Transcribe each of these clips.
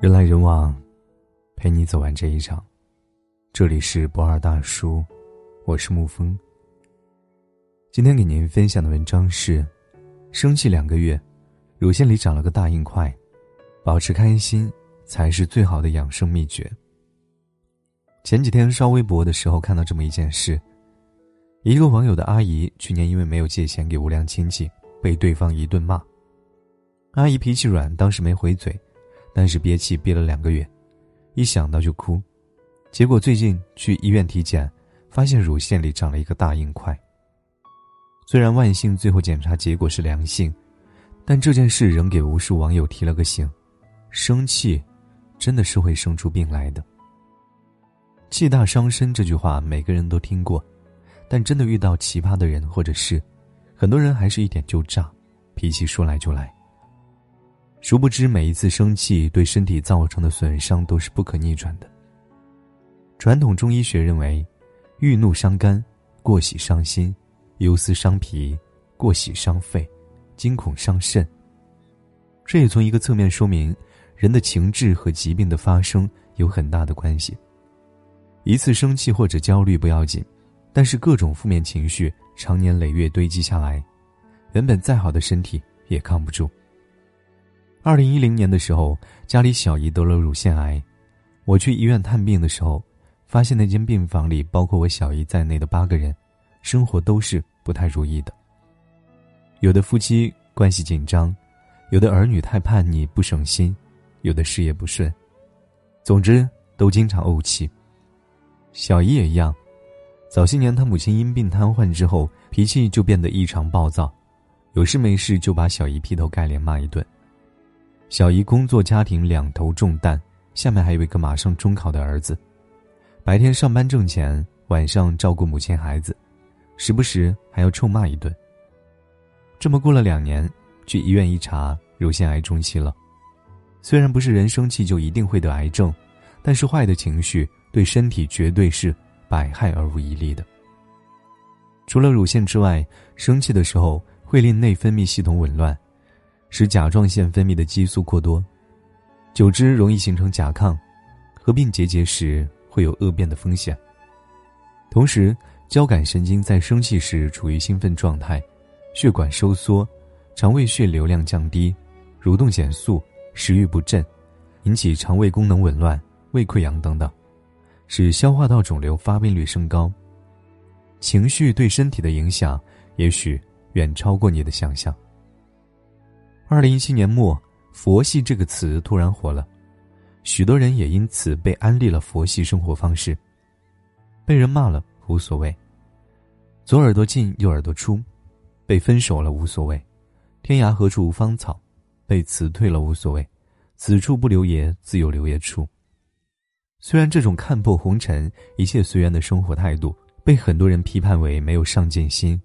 人来人往，陪你走完这一场。这里是不二大叔，我是沐风。今天给您分享的文章是：生气两个月，乳腺里长了个大硬块，保持开心才是最好的养生秘诀。前几天刷微博的时候，看到这么一件事：一个网友的阿姨去年因为没有借钱给无良亲戚，被对方一顿骂。阿姨脾气软，当时没回嘴。但是憋气憋了两个月，一想到就哭，结果最近去医院体检，发现乳腺里长了一个大硬块。虽然万幸最后检查结果是良性，但这件事仍给无数网友提了个醒：生气，真的是会生出病来的。气大伤身这句话每个人都听过，但真的遇到奇葩的人或者是，很多人还是一点就炸，脾气说来就来。殊不知，每一次生气对身体造成的损伤都是不可逆转的。传统中医学认为，郁怒伤肝，过喜伤心，忧思伤脾，过喜伤肺，惊恐伤肾。这也从一个侧面说明，人的情志和疾病的发生有很大的关系。一次生气或者焦虑不要紧，但是各种负面情绪长年累月堆积下来，原本再好的身体也扛不住。二零一零年的时候，家里小姨得了乳腺癌，我去医院探病的时候，发现那间病房里包括我小姨在内的八个人，生活都是不太如意的。有的夫妻关系紧张，有的儿女太叛逆不省心，有的事业不顺，总之都经常怄气。小姨也一样，早些年她母亲因病瘫痪之后，脾气就变得异常暴躁，有事没事就把小姨劈头盖脸骂一顿。小姨工作家庭两头重担，下面还有一个马上中考的儿子，白天上班挣钱，晚上照顾母亲孩子，时不时还要臭骂一顿。这么过了两年，去医院一查，乳腺癌中期了。虽然不是人生气就一定会得癌症，但是坏的情绪对身体绝对是百害而无一利的。除了乳腺之外，生气的时候会令内分泌系统紊乱。使甲状腺分泌的激素过多，久之容易形成甲亢，合并结节时会有恶变的风险。同时，交感神经在生气时处于兴奋状态，血管收缩，肠胃血流量降低，蠕动减速，食欲不振，引起肠胃功能紊乱、胃溃疡等等，使消化道肿瘤发病率升高。情绪对身体的影响，也许远超过你的想象。二零一七年末，“佛系”这个词突然火了，许多人也因此被安利了佛系生活方式。被人骂了无所谓，左耳朵进右耳朵出；被分手了无所谓，天涯何处无芳草；被辞退了无所谓，此处不留爷自有留爷处。虽然这种看破红尘、一切随缘的生活态度被很多人批判为没有上进心，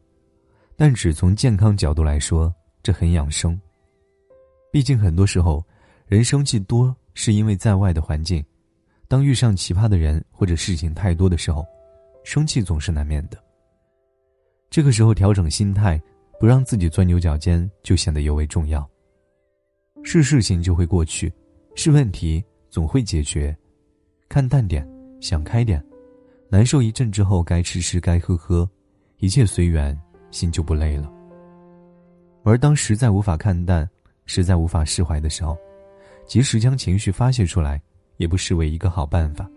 但只从健康角度来说，这很养生。毕竟，很多时候，人生气多是因为在外的环境。当遇上奇葩的人或者事情太多的时候，生气总是难免的。这个时候，调整心态，不让自己钻牛角尖，就显得尤为重要。是事情就会过去，是问题总会解决。看淡点，想开点，难受一阵之后，该吃吃，该喝喝，一切随缘，心就不累了。而当实在无法看淡，实在无法释怀的时候，及时将情绪发泄出来，也不失为一个好办法。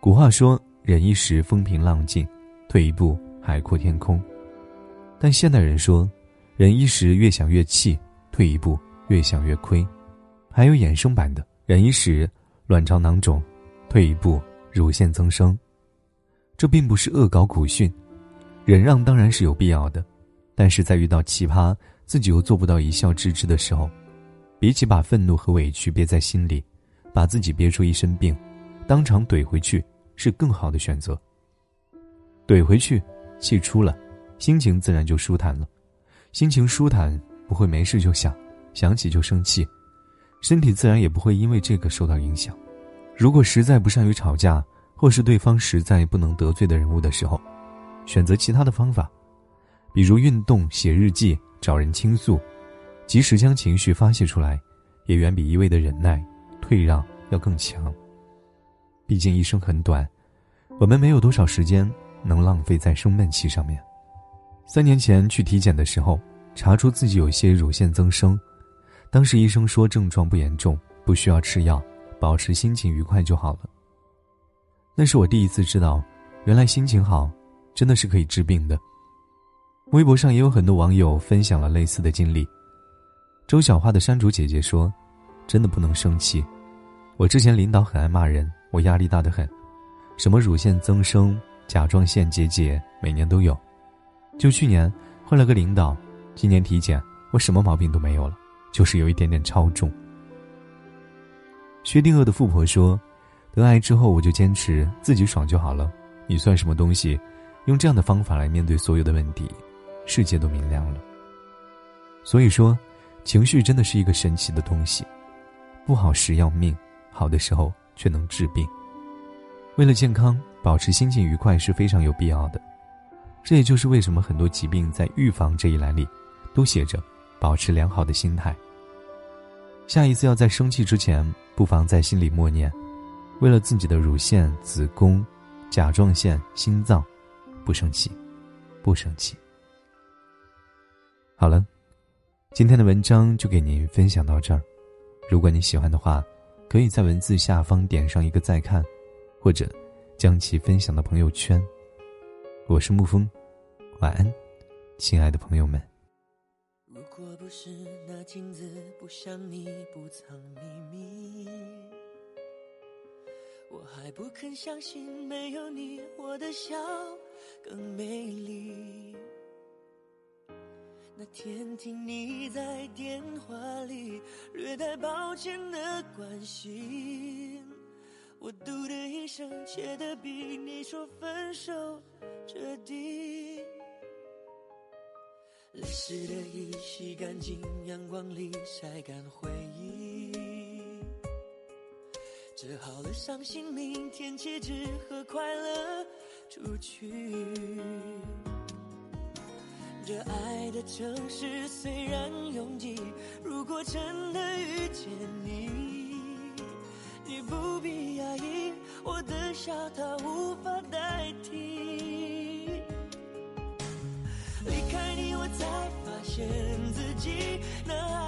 古话说：“忍一时风平浪静，退一步海阔天空。”但现代人说：“忍一时越想越气，退一步越想越亏。”还有衍生版的：“忍一时卵巢囊肿，退一步乳腺增生。”这并不是恶搞古训，忍让当然是有必要的，但是在遇到奇葩。自己又做不到一笑置之的时候，比起把愤怒和委屈憋在心里，把自己憋出一身病，当场怼回去是更好的选择。怼回去，气出了，心情自然就舒坦了。心情舒坦，不会没事就想，想起就生气，身体自然也不会因为这个受到影响。如果实在不善于吵架，或是对方实在不能得罪的人物的时候，选择其他的方法，比如运动、写日记。找人倾诉，及时将情绪发泄出来，也远比一味的忍耐、退让要更强。毕竟一生很短，我们没有多少时间能浪费在生闷气上面。三年前去体检的时候，查出自己有些乳腺增生，当时医生说症状不严重，不需要吃药，保持心情愉快就好了。那是我第一次知道，原来心情好，真的是可以治病的。微博上也有很多网友分享了类似的经历。周小花的山竹姐姐说：“真的不能生气，我之前领导很爱骂人，我压力大得很，什么乳腺增生、甲状腺结节，每年都有。就去年换了个领导，今年体检我什么毛病都没有了，就是有一点点超重。”薛定谔的富婆说：“得癌之后我就坚持自己爽就好了，你算什么东西？用这样的方法来面对所有的问题。”世界都明亮了。所以说，情绪真的是一个神奇的东西，不好时要命，好的时候却能治病。为了健康，保持心情愉快是非常有必要的。这也就是为什么很多疾病在预防这一栏里，都写着保持良好的心态。下一次要在生气之前，不妨在心里默念：为了自己的乳腺、子宫、甲状腺、心脏，不生气，不生气。好了，今天的文章就给您分享到这儿。如果你喜欢的话，可以在文字下方点上一个再看，或者将其分享到朋友圈。我是沐风，晚安，亲爱的朋友们。如果不是那镜子不像你不藏秘密，我还不肯相信没有你，我的笑更美丽。那天听你在电话里略带抱歉的关心，我嘟的一声，切的比你说分手彻底。泪湿的衣洗干净，阳光里晒干回忆。折好了伤心，明天起只和快乐出去。这爱的城市虽然拥挤，如果真的遇见你，你不必压抑，我的笑它无法代替。离开你，我才发现自己那爱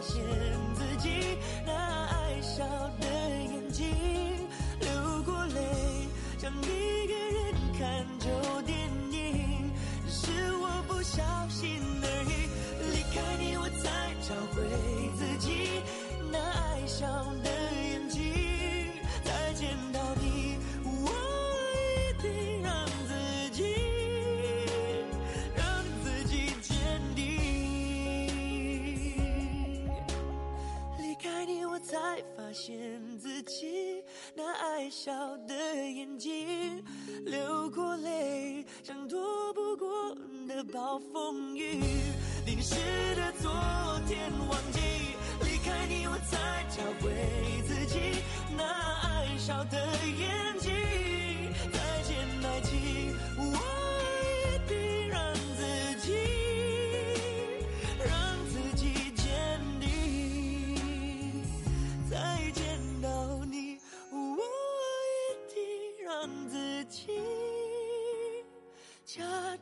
发现自己那爱笑的笑的眼睛，流过泪，像躲不过的暴风雨，淋湿的昨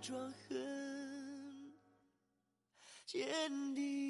装很坚定。